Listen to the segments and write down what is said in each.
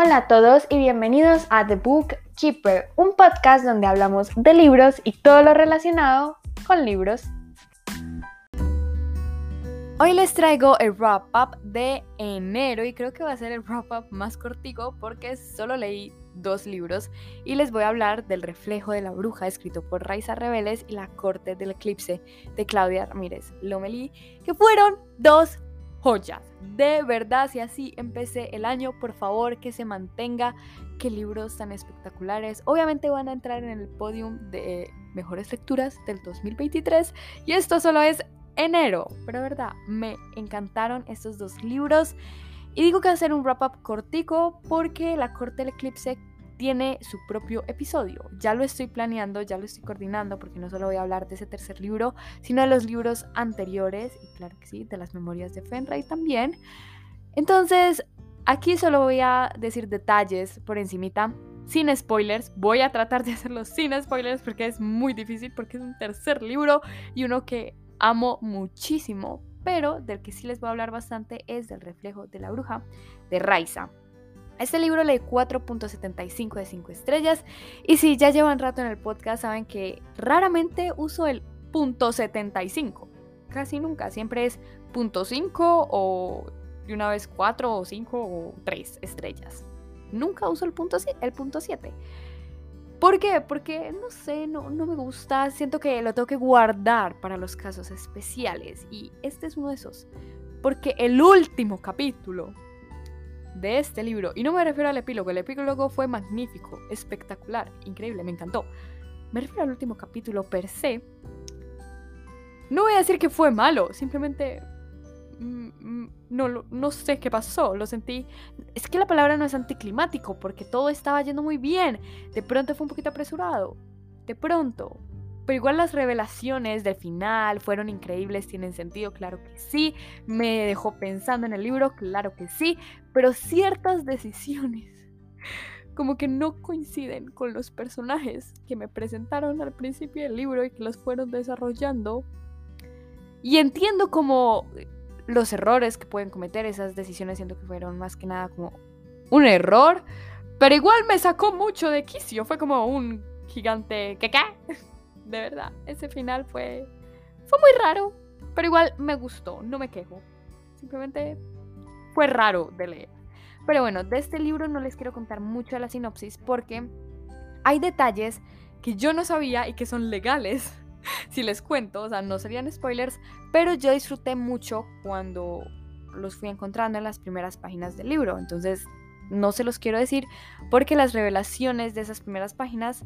Hola a todos y bienvenidos a The Book Keeper, un podcast donde hablamos de libros y todo lo relacionado con libros. Hoy les traigo el wrap up de enero y creo que va a ser el wrap up más cortico porque solo leí dos libros y les voy a hablar del reflejo de la bruja escrito por Raiza Rebeles y La corte del eclipse de Claudia Ramírez Lomelí que fueron dos joyas. De verdad, si así empecé el año, por favor que se mantenga. Qué libros tan espectaculares. Obviamente van a entrar en el podium de mejores lecturas del 2023 y esto solo es enero. Pero verdad, me encantaron estos dos libros. Y digo que ser un wrap up cortico porque La Corte del Eclipse tiene su propio episodio. Ya lo estoy planeando, ya lo estoy coordinando, porque no solo voy a hablar de ese tercer libro, sino de los libros anteriores, y claro que sí, de las memorias de Fenray también. Entonces, aquí solo voy a decir detalles por encimita, sin spoilers. Voy a tratar de hacerlo sin spoilers porque es muy difícil, porque es un tercer libro y uno que amo muchísimo, pero del que sí les voy a hablar bastante es del reflejo de la bruja de Raiza. Este libro lee 4.75 de 5 estrellas y si ya llevan rato en el podcast saben que raramente uso el punto .75. Casi nunca, siempre es punto .5 o de una vez 4 o 5 o 3 estrellas. Nunca uso el punto, el punto 7. ¿Por qué? Porque no sé, no, no me gusta, siento que lo tengo que guardar para los casos especiales y este es uno de esos. Porque el último capítulo de este libro, y no me refiero al epílogo, el epílogo fue magnífico, espectacular, increíble, me encantó. Me refiero al último capítulo per se. No voy a decir que fue malo, simplemente mm, mm, no, no sé qué pasó, lo sentí. Es que la palabra no es anticlimático, porque todo estaba yendo muy bien. De pronto fue un poquito apresurado. De pronto. Pero igual las revelaciones del final fueron increíbles, tienen sentido, claro que sí. Me dejó pensando en el libro, claro que sí. Pero ciertas decisiones como que no coinciden con los personajes que me presentaron al principio del libro y que los fueron desarrollando. Y entiendo como los errores que pueden cometer esas decisiones, siento que fueron más que nada como un error. Pero igual me sacó mucho de quicio, fue como un gigante... ¿Qué qué? de verdad. Ese final fue, fue muy raro, pero igual me gustó, no me quejo. Simplemente fue raro de leer. Pero bueno, de este libro no les quiero contar mucho de la sinopsis porque hay detalles que yo no sabía y que son legales, si les cuento, o sea, no serían spoilers, pero yo disfruté mucho cuando los fui encontrando en las primeras páginas del libro. Entonces, no se los quiero decir porque las revelaciones de esas primeras páginas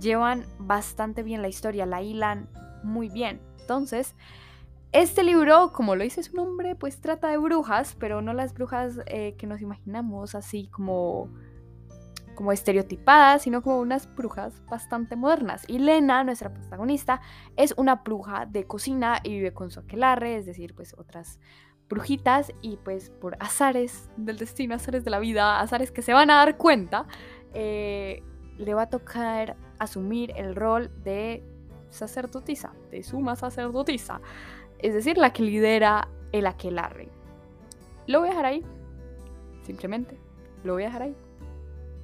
llevan bastante bien la historia, la hilan muy bien. Entonces, este libro, como lo dice su nombre, pues trata de brujas, pero no las brujas eh, que nos imaginamos así como, como estereotipadas, sino como unas brujas bastante modernas. Y Lena, nuestra protagonista, es una bruja de cocina y vive con su aquelarre, es decir, pues otras brujitas y pues por azares del destino, azares de la vida, azares que se van a dar cuenta, eh, le va a tocar asumir el rol de sacerdotisa, de suma sacerdotisa, es decir, la que lidera el aquelarre. Lo voy a dejar ahí, simplemente, lo voy a dejar ahí.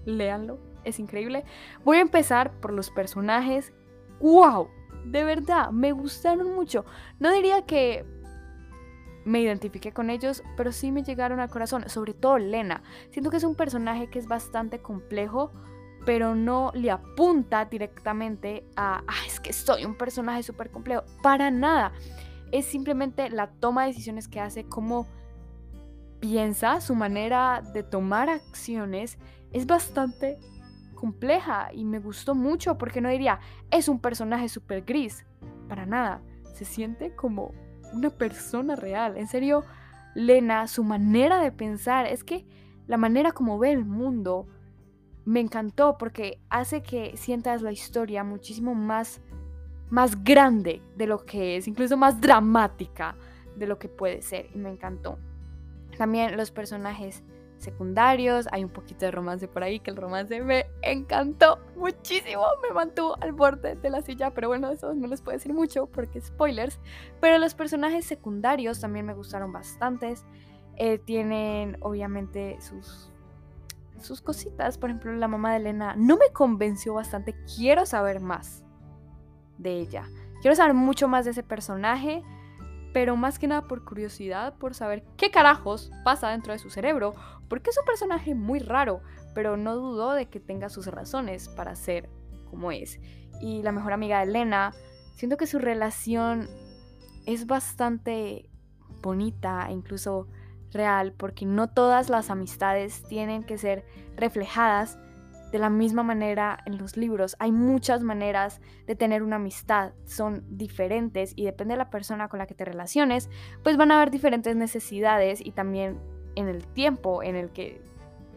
Léanlo, es increíble. Voy a empezar por los personajes. ¡Wow! De verdad, me gustaron mucho. No diría que me identifiqué con ellos, pero sí me llegaron al corazón, sobre todo Lena. Siento que es un personaje que es bastante complejo, pero no le apunta directamente a, ah, es que soy un personaje súper complejo. Para nada. Es simplemente la toma de decisiones que hace, cómo piensa, su manera de tomar acciones es bastante compleja y me gustó mucho porque no diría, es un personaje súper gris. Para nada. Se siente como una persona real. En serio, Lena, su manera de pensar, es que la manera como ve el mundo, me encantó porque hace que sientas la historia muchísimo más, más grande de lo que es, incluso más dramática de lo que puede ser y me encantó. También los personajes secundarios, hay un poquito de romance por ahí, que el romance me encantó muchísimo, me mantuvo al borde de la silla, pero bueno, eso no les puedo decir mucho porque spoilers, pero los personajes secundarios también me gustaron bastantes, eh, tienen obviamente sus sus cositas. Por ejemplo, la mamá de Elena no me convenció bastante. Quiero saber más de ella. Quiero saber mucho más de ese personaje, pero más que nada por curiosidad, por saber qué carajos pasa dentro de su cerebro, porque es un personaje muy raro, pero no dudo de que tenga sus razones para ser como es. Y la mejor amiga de Elena, siento que su relación es bastante bonita e incluso real, porque no todas las amistades tienen que ser reflejadas de la misma manera en los libros. Hay muchas maneras de tener una amistad, son diferentes y depende de la persona con la que te relaciones, pues van a haber diferentes necesidades y también en el tiempo en el que,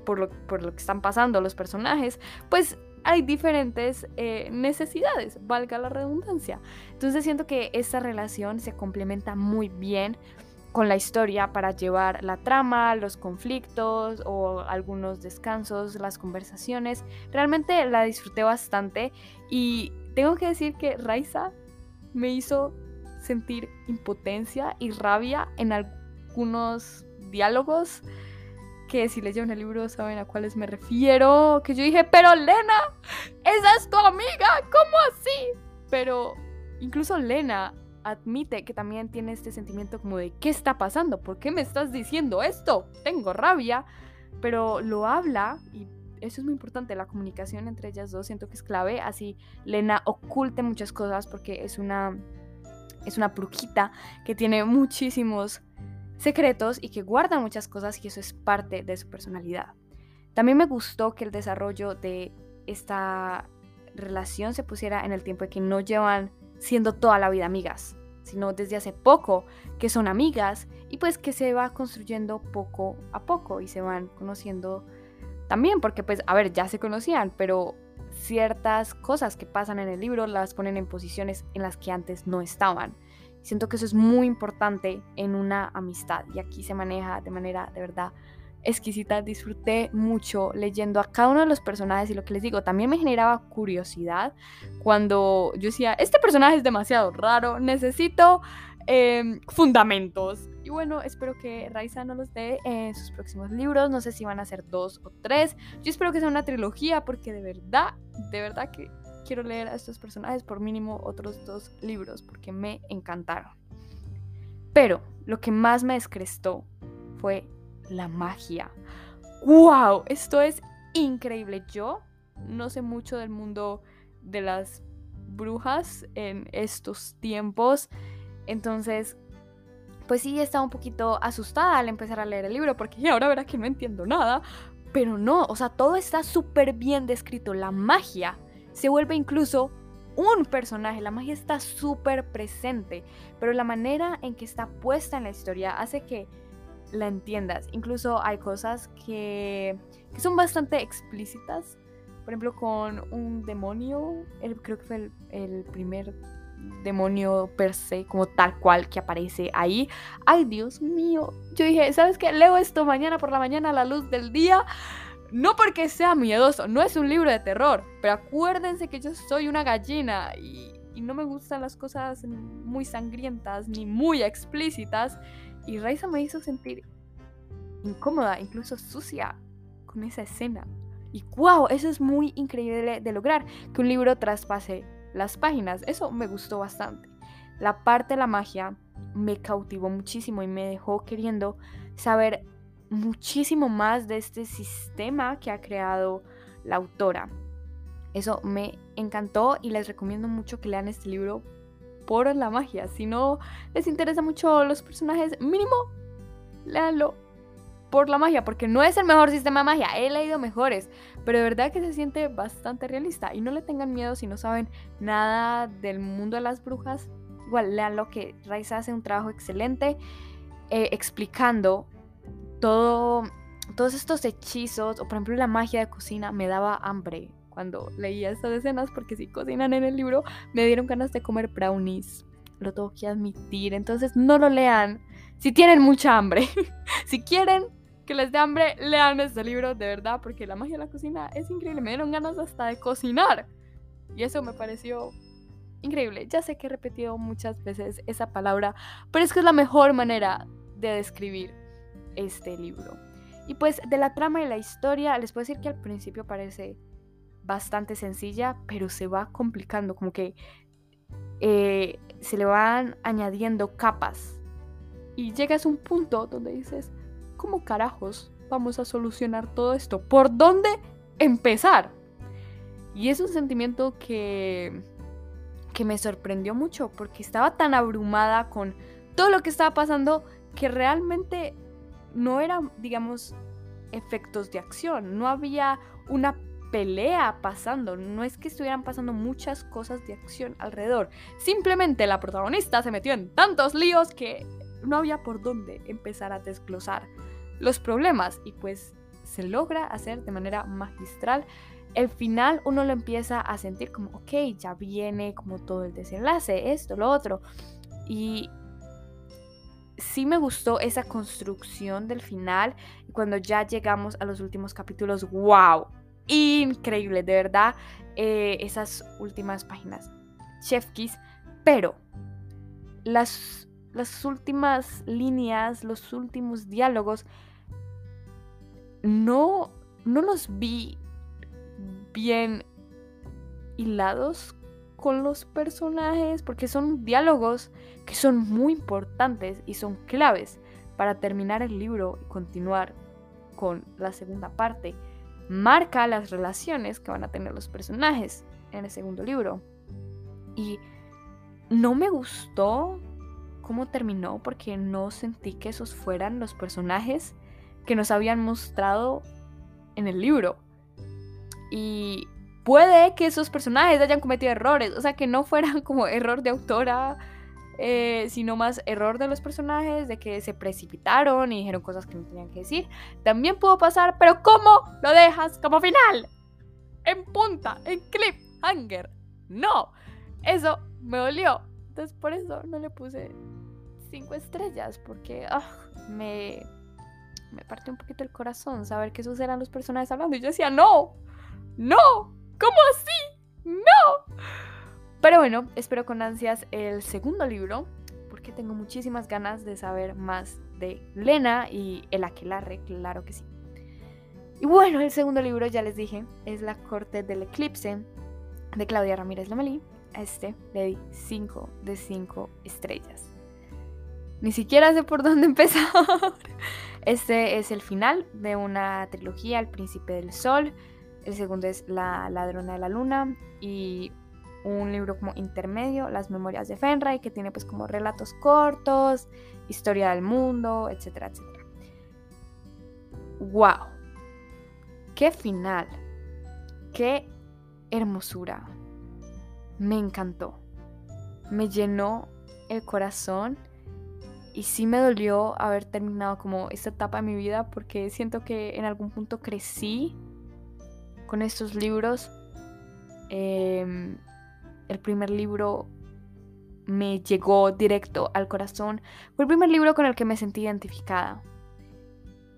por lo, por lo que están pasando los personajes, pues hay diferentes eh, necesidades, valga la redundancia. Entonces siento que esta relación se complementa muy bien con la historia para llevar la trama, los conflictos o algunos descansos, las conversaciones. Realmente la disfruté bastante y tengo que decir que Raiza me hizo sentir impotencia y rabia en algunos diálogos que si leyeron el libro saben a cuáles me refiero, que yo dije, pero Lena, esa es tu amiga, ¿cómo así? Pero incluso Lena admite que también tiene este sentimiento como de ¿qué está pasando? ¿Por qué me estás diciendo esto? Tengo rabia, pero lo habla y eso es muy importante, la comunicación entre ellas dos siento que es clave, así Lena oculte muchas cosas porque es una es una brujita que tiene muchísimos secretos y que guarda muchas cosas y eso es parte de su personalidad. También me gustó que el desarrollo de esta relación se pusiera en el tiempo de que no llevan siendo toda la vida amigas, sino desde hace poco que son amigas y pues que se va construyendo poco a poco y se van conociendo también, porque pues, a ver, ya se conocían, pero ciertas cosas que pasan en el libro las ponen en posiciones en las que antes no estaban. Siento que eso es muy importante en una amistad y aquí se maneja de manera de verdad exquisita. Disfruté mucho leyendo a cada uno de los personajes y lo que les digo, también me generaba curiosidad cuando yo decía, este personaje es demasiado raro, necesito em, fundamentos. Y bueno, espero que Raiza nos los dé en sus próximos libros. No sé si van a ser dos o tres. Yo espero que sea una trilogía porque de verdad, de verdad que quiero leer a estos personajes por mínimo otros dos libros porque me encantaron. Pero lo que más me descrestó fue la magia. ¡Wow! Esto es increíble. Yo no sé mucho del mundo de las brujas en estos tiempos. Entonces, pues sí, estaba un poquito asustada al empezar a leer el libro porque ahora verá que no entiendo nada. Pero no, o sea, todo está súper bien descrito. La magia se vuelve incluso un personaje, la magia está súper presente, pero la manera en que está puesta en la historia hace que la entiendas. Incluso hay cosas que, son bastante explícitas, por ejemplo con un demonio, creo que fue el, el primer demonio per se, como tal cual que aparece ahí. Ay, Dios mío. Yo dije, ¿sabes qué? Leo esto mañana por la mañana a la luz del día. No porque sea miedoso, no es un libro de terror, pero acuérdense que yo soy una gallina y, no me gustan las cosas muy sangrientas ni muy explícitas. Y Raiza me hizo sentir incómoda, incluso sucia con esa escena. Y wow, eso es muy increíble de lograr, que un libro traspase las páginas. Eso me gustó bastante. La parte de la magia me cautivó muchísimo y me dejó queriendo saber muchísimo más de este sistema que ha creado la autora. Eso me encantó y les recomiendo mucho que lean este libro por la magia. Si no les interesa mucho los personajes, mínimo, léanlo por la magia, porque no es el mejor sistema de magia, he leído mejores, pero de verdad que se siente bastante realista y no le tengan miedo si no saben nada del mundo de las brujas. Igual, leanlo que Raiza hace un trabajo excelente eh, explicando todo, todos estos hechizos, o por ejemplo la magia de cocina, me daba hambre cuando leía estas escenas, porque si cocinan en el libro, me dieron ganas de comer brownies. Lo tengo que admitir, entonces no lo lean si tienen mucha hambre. si quieren que les dé hambre, lean este libro de verdad, porque la magia de la cocina es increíble. Me dieron ganas hasta de cocinar. Y eso me pareció increíble. Ya sé que he repetido muchas veces esa palabra, pero es que es la mejor manera de describir este libro. Y pues de la trama y la historia, les puedo decir que al principio parece bastante sencilla, pero se va complicando, como que eh, se le van añadiendo capas. Y llegas a un punto donde dices, ¿cómo carajos vamos a solucionar todo esto? ¿Por dónde empezar? Y es un sentimiento que, que me sorprendió mucho porque estaba tan abrumada con todo lo que estaba pasando que realmente no eran, digamos, efectos de acción, no había una pelea pasando, no es que estuvieran pasando muchas cosas de acción alrededor, simplemente la protagonista se metió en tantos líos que no había por dónde empezar a desglosar los problemas y pues se logra hacer de manera magistral. El final uno lo empieza a sentir como, ok, ya viene como todo el desenlace, esto, lo otro. Y sí me gustó esa construcción del final. Cuando ya llegamos a los últimos capítulos, wow, increíble, de verdad, eh, esas últimas páginas. Chef pero las, las últimas líneas, los últimos diálogos, no, no los vi bien hilados con los personajes, porque son diálogos que son muy importantes y son claves para terminar el libro y continuar con la segunda parte. Marca las relaciones que van a tener los personajes en el segundo libro. Y no me gustó cómo terminó porque no sentí que esos fueran los personajes que nos habían mostrado en el libro. Y puede que esos personajes hayan cometido errores, o sea, que no fueran como error de autora, eh, sino más error de los personajes, de que se precipitaron y dijeron cosas que no tenían que decir. También pudo pasar, pero ¿cómo lo dejas como final? En punta, en clip, hanger. No, eso me dolió. Entonces por eso no le puse cinco estrellas, porque ah, me, me partió un poquito el corazón saber que esos eran los personajes hablando. Y yo decía, no, no, ¿Cómo así? ¡No! Pero bueno, espero con ansias el segundo libro, porque tengo muchísimas ganas de saber más de Lena y el aquelarre, claro que sí. Y bueno, el segundo libro, ya les dije, es La Corte del Eclipse de Claudia Ramírez Lomelí. A este le di 5 de 5 estrellas. Ni siquiera sé por dónde empezar. Este es el final de una trilogía, El Príncipe del Sol el segundo es La ladrona de la luna y un libro como intermedio, Las memorias de Fenray, que tiene pues como relatos cortos, historia del mundo, etcétera, etcétera. ¡Wow! ¡Qué final! ¡Qué hermosura! Me encantó. Me llenó el corazón y sí me dolió haber terminado como esta etapa de mi vida porque siento que en algún punto crecí con estos libros. Em, el primer libro me llegó directo al corazón. Fue el primer libro con el que me sentí identificada.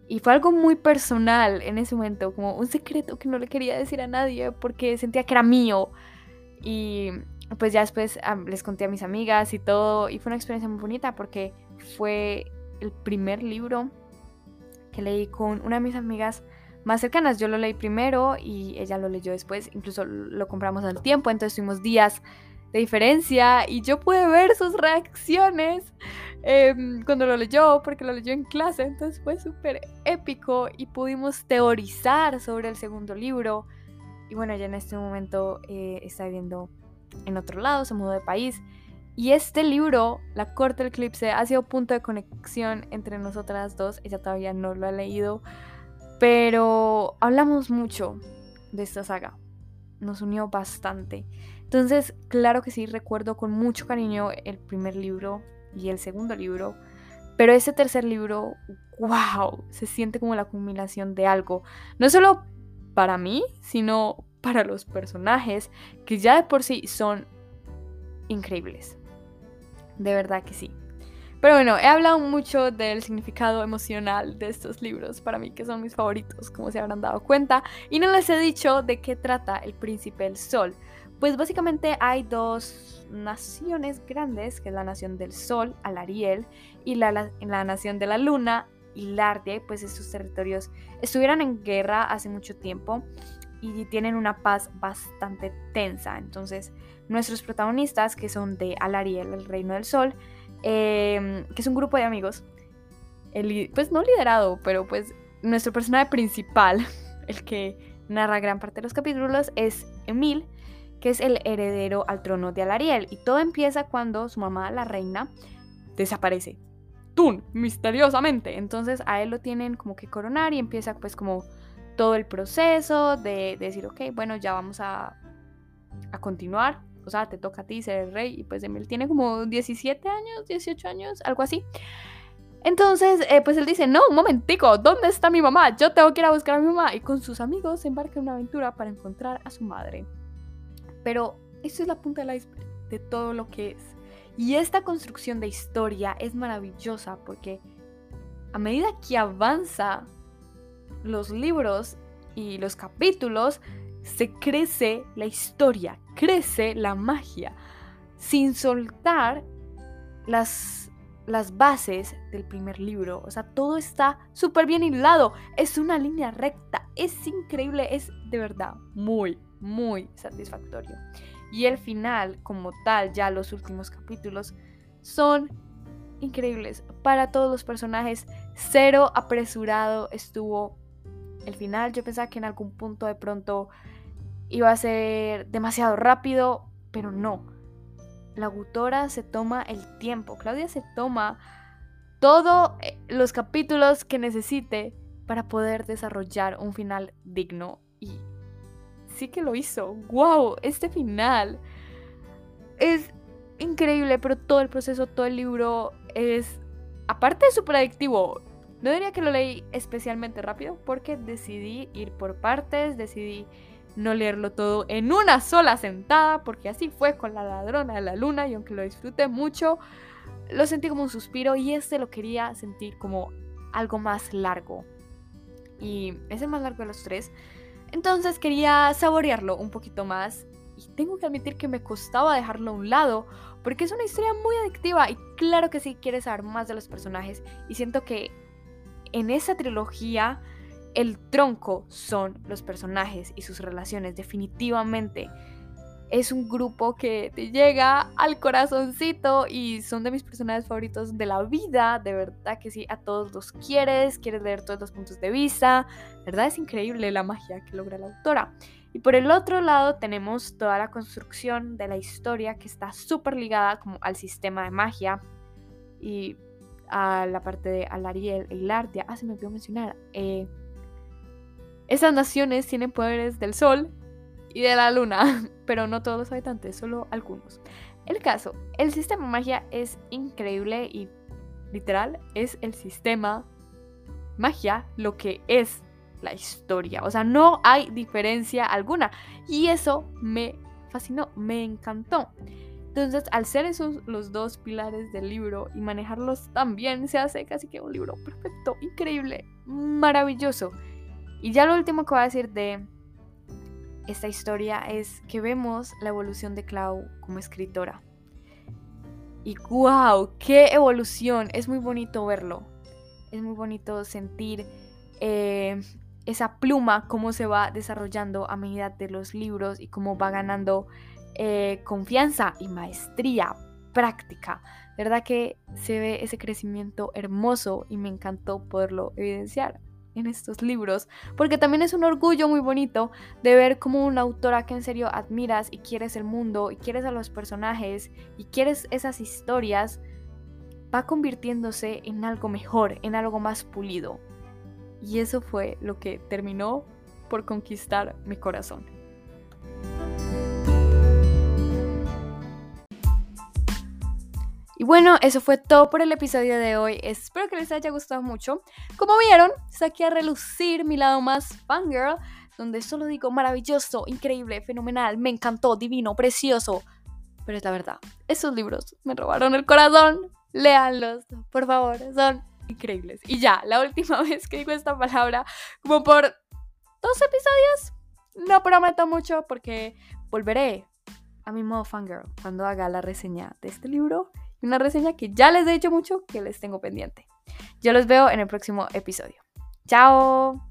Y fue algo muy personal en ese momento, como un secreto que no le quería decir a nadie porque sentía que era mío. Y pues ya después les conté a mis amigas y todo. Y fue una experiencia muy bonita porque fue el primer libro que leí con una de mis amigas más cercanas. Yo lo leí primero y ella lo leyó después, incluso lo compramos al tiempo, entonces tuvimos días de diferencia y yo pude ver sus reacciones em, cuando lo leyó, porque lo leyó en clase, entonces fue súper épico y pudimos teorizar sobre el segundo libro. Y bueno, ya en este momento eh, está viviendo en otro lado, se mudó de país. Y este libro, La Corte del Eclipse, ha sido punto de conexión entre nosotras dos. Ella todavía no lo ha leído, pero hablamos mucho de esta saga. Nos unió bastante. Entonces, claro que sí, recuerdo con mucho cariño el primer libro y el segundo libro. Pero ese tercer libro, wow, se siente como la culminación de algo. No solo para mí, sino para los personajes, que ya de por sí son increíbles. De verdad que sí. Pero bueno, he hablado mucho del significado emocional de estos libros, para mí que son mis favoritos, como se habrán dado cuenta, y no les he dicho de qué trata El Príncipe del Sol. Pues básicamente hay dos naciones grandes, que es la nación del Sol, Alariel, y la, la nación de la Luna, y pues estos territorios estuvieron en guerra hace mucho tiempo y tienen una paz bastante tensa. Entonces, nuestros protagonistas, que son de Alariel, el Reino del Sol, em, que es un grupo de amigos, pues no liderado, pero pues nuestro personaje principal, el que narra gran parte de los capítulos, es Emil, que es el heredero al trono de Alariel. Y todo empieza cuando su mamá, la reina, desaparece. ¡Tun! Misteriosamente. Entonces a él lo tienen como que coronar y empieza pues como todo el proceso de, decir, ok, bueno, ya vamos a, a continuar. O sea, te toca a ti ser el rey. Y pues Emil tiene como 17 años, 18 años, algo así. Entonces, eh, pues él dice, no, un momentico, ¿dónde está mi mamá? Yo tengo que ir a buscar a mi mamá. Y con sus amigos se embarca en una aventura para encontrar a su madre. Pero eso es la punta del iceberg de todo lo que es. Y esta construcción de historia es maravillosa porque a medida que avanza los libros y los capítulos, se crece la historia, crece la magia, sin soltar las, las bases del primer libro. O sea, todo está súper bien hilado, es una línea recta, es increíble, es de verdad muy, muy satisfactorio. Y el final, como tal, ya los últimos capítulos, son increíbles para todos los personajes. Cero apresurado estuvo el final. Yo pensaba que en algún punto de pronto iba a ser demasiado rápido, pero no. La autora se toma el tiempo. Claudia se toma todos eh, los capítulos que necesite para poder desarrollar un final digno y sí que lo hizo. ¡Wow! Este final es increíble, pero todo el proceso, todo el libro es, aparte de súper adictivo, no diría que lo leí especialmente rápido porque decidí ir por partes, decidí no leerlo todo en una sola sentada, porque así fue con la ladrona de la luna y aunque lo disfruté mucho, lo sentí como un suspiro y este lo quería sentir como algo más largo. Y es el más largo de los tres. Entonces quería saborearlo un poquito más y tengo que admitir que me costaba dejarlo a un lado porque es una historia muy adictiva y claro que sí quieres saber más de los personajes y siento que en esa trilogía el tronco son los personajes y sus relaciones. Definitivamente es un grupo que te llega al corazoncito y son de mis personajes favoritos de la vida, de verdad que sí, a todos los quieres, quieres leer todos los puntos de vista, verdad es increíble la magia que logra la autora. Y por el otro lado tenemos toda la construcción de la historia que está súper ligada como al sistema de magia. Y a la parte de Alariel e. Ah, se me olvidó mencionar. Eh, esas naciones tienen poderes del sol y de la luna, pero no todos los habitantes, solo algunos. El caso, el sistema magia es increíble y literal es el sistema magia lo que es la historia. O sea, no hay diferencia alguna. Y eso me fascinó, me encantó. Entonces, al ser esos los dos pilares del libro y manejarlos tan bien, se hace casi que un libro perfecto, increíble, maravilloso. Y ya lo último que voy a decir de esta historia es que vemos la evolución de Clau como escritora. Y wow, qué evolución. Es muy bonito verlo. Es muy bonito sentir eh, esa pluma, cómo se va desarrollando a medida de los libros y cómo va ganando eh, confianza y maestría práctica. verdad que se ve ese crecimiento hermoso y me encantó poderlo evidenciar en estos libros, porque también es un orgullo muy bonito de ver como una autora que en serio admiras y quieres el mundo y quieres a los personajes y quieres esas historias, va convirtiéndose en algo mejor, en algo más pulido. Y eso fue lo que terminó por conquistar mi corazón. Y bueno, eso fue todo por el episodio de hoy. Espero que les haya gustado mucho. Como vieron, saqué a relucir mi lado más fangirl, donde solo digo maravilloso, increíble, fenomenal, me encantó, divino, precioso. Pero es la verdad, esos libros me robaron el corazón. Léanlos, por favor, son increíbles. Y ya, la última vez que digo esta palabra, como por dos episodios, no prometo mucho porque volveré a mi modo fangirl cuando haga la reseña de este libro una reseña que ya les he dicho mucho que les tengo pendiente. Yo los veo en el próximo episodio. ¡Chao!